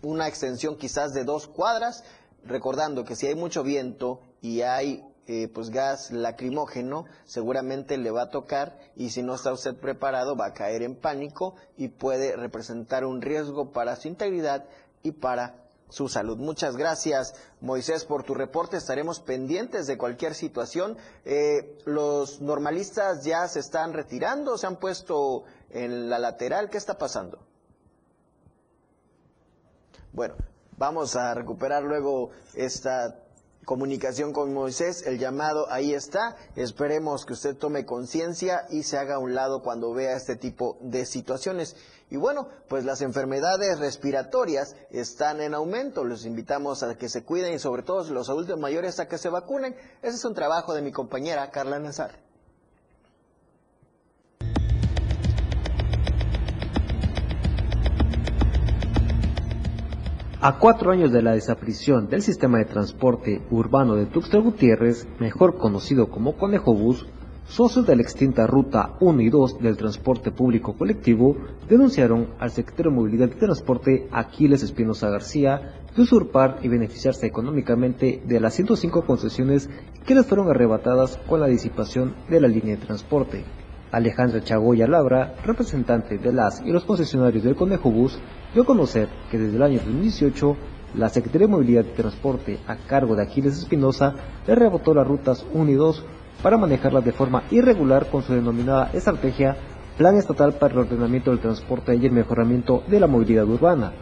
una extensión quizás de dos cuadras, recordando que si hay mucho viento y hay eh, pues gas lacrimógeno, seguramente le va a tocar y si no está usted preparado va a caer en pánico y puede representar un riesgo para su integridad y para su salud. Muchas gracias, Moisés, por tu reporte. Estaremos pendientes de cualquier situación. Eh, los normalistas ya se están retirando, se han puesto en la lateral. ¿Qué está pasando? Bueno, vamos a recuperar luego esta comunicación con Moisés, el llamado ahí está, esperemos que usted tome conciencia y se haga a un lado cuando vea este tipo de situaciones. Y bueno, pues las enfermedades respiratorias están en aumento, los invitamos a que se cuiden y sobre todo los adultos mayores a que se vacunen. Ese es un trabajo de mi compañera Carla Nazar. A cuatro años de la desaparición del sistema de transporte urbano de Tuxtla Gutiérrez, mejor conocido como Conejo Bus, socios de la extinta Ruta 1 y 2 del transporte público colectivo denunciaron al secretario de Movilidad y Transporte Aquiles Espinosa García de usurpar y beneficiarse económicamente de las 105 concesiones que les fueron arrebatadas con la disipación de la línea de transporte. Alejandra Chagoya Labra, representante de las y los concesionarios del Conejo Bus, dio a conocer que desde el año 2018 la Secretaría de Movilidad y Transporte a cargo de Aquiles Espinosa le rebotó las rutas 1 y 2 para manejarlas de forma irregular con su denominada estrategia Plan Estatal para el Ordenamiento del Transporte y el Mejoramiento de la Movilidad Urbana.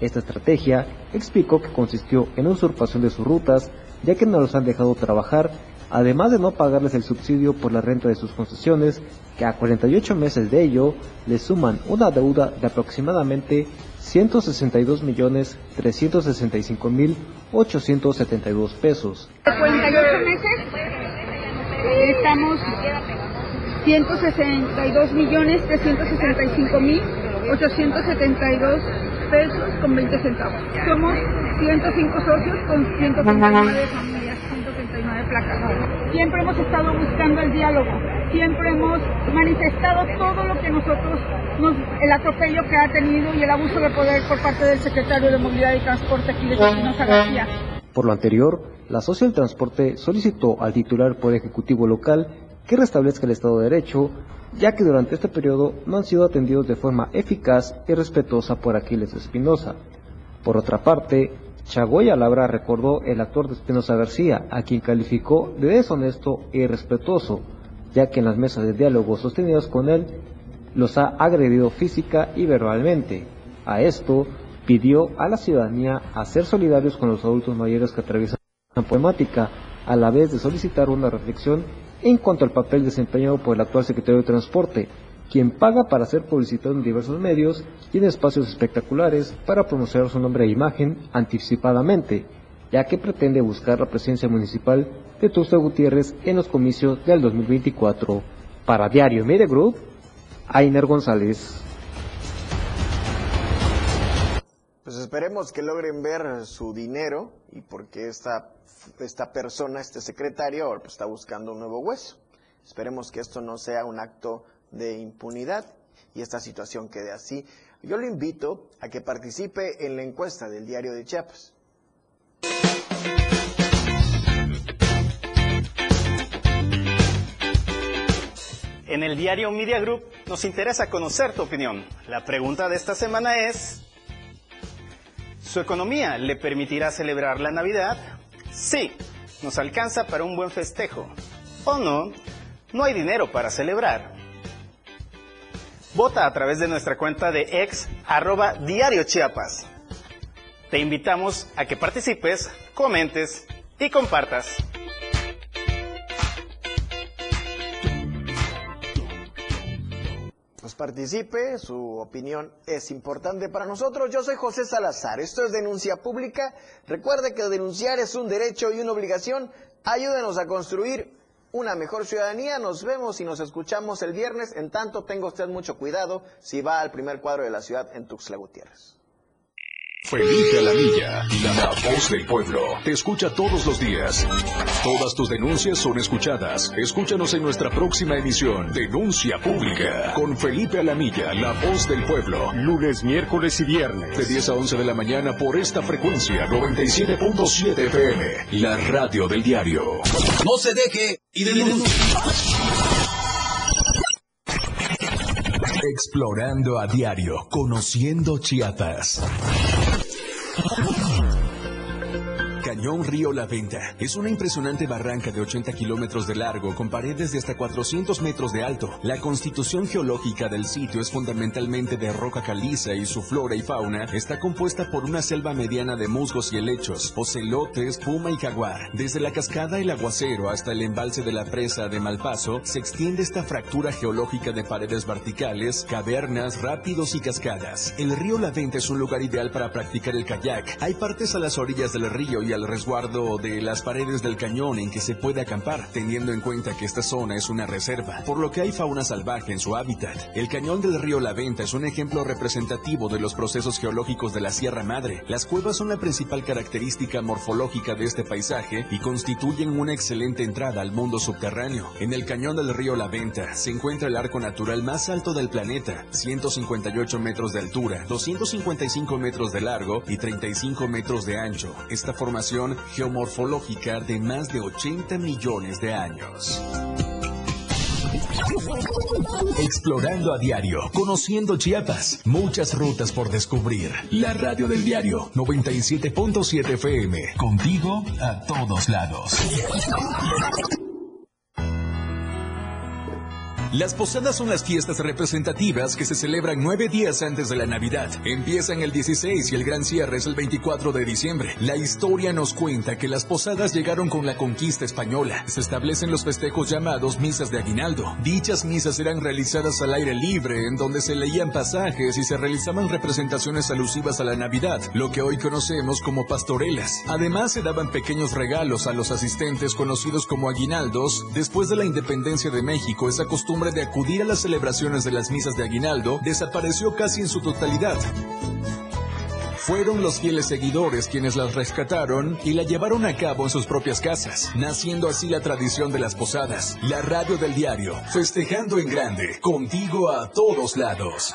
Esta estrategia explicó que consistió en usurpación de sus rutas, ya que no los han dejado trabajar, además de no pagarles el subsidio por la renta de sus concesiones, que a 48 meses de ello les suman una deuda de aproximadamente 162.365.872 pesos. 48 meses estamos 162 millones 365 mil 872 pesos con 20 centavos. Somos 105 socios con 139 familias, 139 placas. Siempre hemos estado buscando el diálogo, siempre hemos manifestado todo lo que nosotros, nos, el atropello que ha tenido y el abuso de poder por parte del secretario de Movilidad y Transporte aquí de García. Por lo anterior, la Socia del Transporte solicitó al titular Poder Ejecutivo local que restablezca el Estado de Derecho, ya que durante este periodo no han sido atendidos de forma eficaz y respetuosa por Aquiles Espinosa. Por otra parte, Chagoya Labra recordó el actor de Espinosa García, a quien calificó de deshonesto e irrespetuoso, ya que en las mesas de diálogo sostenidas con él los ha agredido física y verbalmente. A esto pidió a la ciudadanía a ser solidarios con los adultos mayores que atraviesan la poemática, a la vez de solicitar una reflexión en cuanto al papel desempeñado por el actual secretario de Transporte, quien paga para ser publicitado en diversos medios y en espacios espectaculares para promocionar su nombre e imagen anticipadamente, ya que pretende buscar la presencia municipal de Tuxtla Gutiérrez en los comicios del 2024. Para Diario Media Group, Ainer González. Pues esperemos que logren ver su dinero y porque esta, esta persona, este secretario, pues está buscando un nuevo hueso. Esperemos que esto no sea un acto de impunidad y esta situación quede así. Yo lo invito a que participe en la encuesta del diario de Chiapas. En el diario Media Group nos interesa conocer tu opinión. La pregunta de esta semana es, ¿su economía le permitirá celebrar la Navidad? Sí, nos alcanza para un buen festejo. ¿O no? No hay dinero para celebrar. Vota a través de nuestra cuenta de ex arroba diario Chiapas. Te invitamos a que participes, comentes y compartas. Participe, su opinión es importante para nosotros. Yo soy José Salazar, esto es Denuncia Pública. Recuerde que denunciar es un derecho y una obligación. Ayúdenos a construir una mejor ciudadanía. Nos vemos y nos escuchamos el viernes. En tanto, tenga usted mucho cuidado si va al primer cuadro de la ciudad en Tuxtla Gutiérrez. Felipe Alamilla, la voz del pueblo, te escucha todos los días. Todas tus denuncias son escuchadas. Escúchanos en nuestra próxima emisión, Denuncia Pública, con Felipe Alamilla, la voz del pueblo. Lunes, miércoles y viernes. De 10 a 11 de la mañana por esta frecuencia, 97.7 FM, la radio del diario. No se deje y denuncie. Explorando a diario, conociendo Chiapas. Cañón Río La Venta es una impresionante barranca de 80 kilómetros de largo con paredes de hasta 400 metros de alto. La constitución geológica del sitio es fundamentalmente de roca caliza y su flora y fauna está compuesta por una selva mediana de musgos y helechos, ocelotes, puma y jaguar. Desde la cascada El Aguacero hasta el embalse de la presa de Malpaso se extiende esta fractura geológica de paredes verticales, cavernas, rápidos y cascadas. El río La Venta es un lugar ideal para practicar el kayak. Hay partes a las orillas del río y al resguardo de las paredes del cañón en que se puede acampar, teniendo en cuenta que esta zona es una reserva, por lo que hay fauna salvaje en su hábitat. El cañón del río La Venta es un ejemplo representativo de los procesos geológicos de la Sierra Madre. Las cuevas son la principal característica morfológica de este paisaje y constituyen una excelente entrada al mundo subterráneo. En el cañón del río La Venta se encuentra el arco natural más alto del planeta, 158 metros de altura, 255 metros de largo y 35 metros de ancho. Esta formación geomorfológica de más de 80 millones de años. Explorando a diario, conociendo Chiapas, muchas rutas por descubrir. La radio del diario 97.7 FM, contigo a todos lados. Las posadas son las fiestas representativas que se celebran nueve días antes de la Navidad. Empiezan el 16 y el gran cierre es el 24 de diciembre. La historia nos cuenta que las posadas llegaron con la conquista española. Se establecen los festejos llamados misas de aguinaldo. Dichas misas eran realizadas al aire libre, en donde se leían pasajes y se realizaban representaciones alusivas a la Navidad, lo que hoy conocemos como pastorelas. Además se daban pequeños regalos a los asistentes conocidos como aguinaldos. Después de la independencia de México, esa costumbre de acudir a las celebraciones de las misas de aguinaldo desapareció casi en su totalidad. Fueron los fieles seguidores quienes las rescataron y la llevaron a cabo en sus propias casas, naciendo así la tradición de las posadas. La radio del diario, festejando en grande, contigo a todos lados.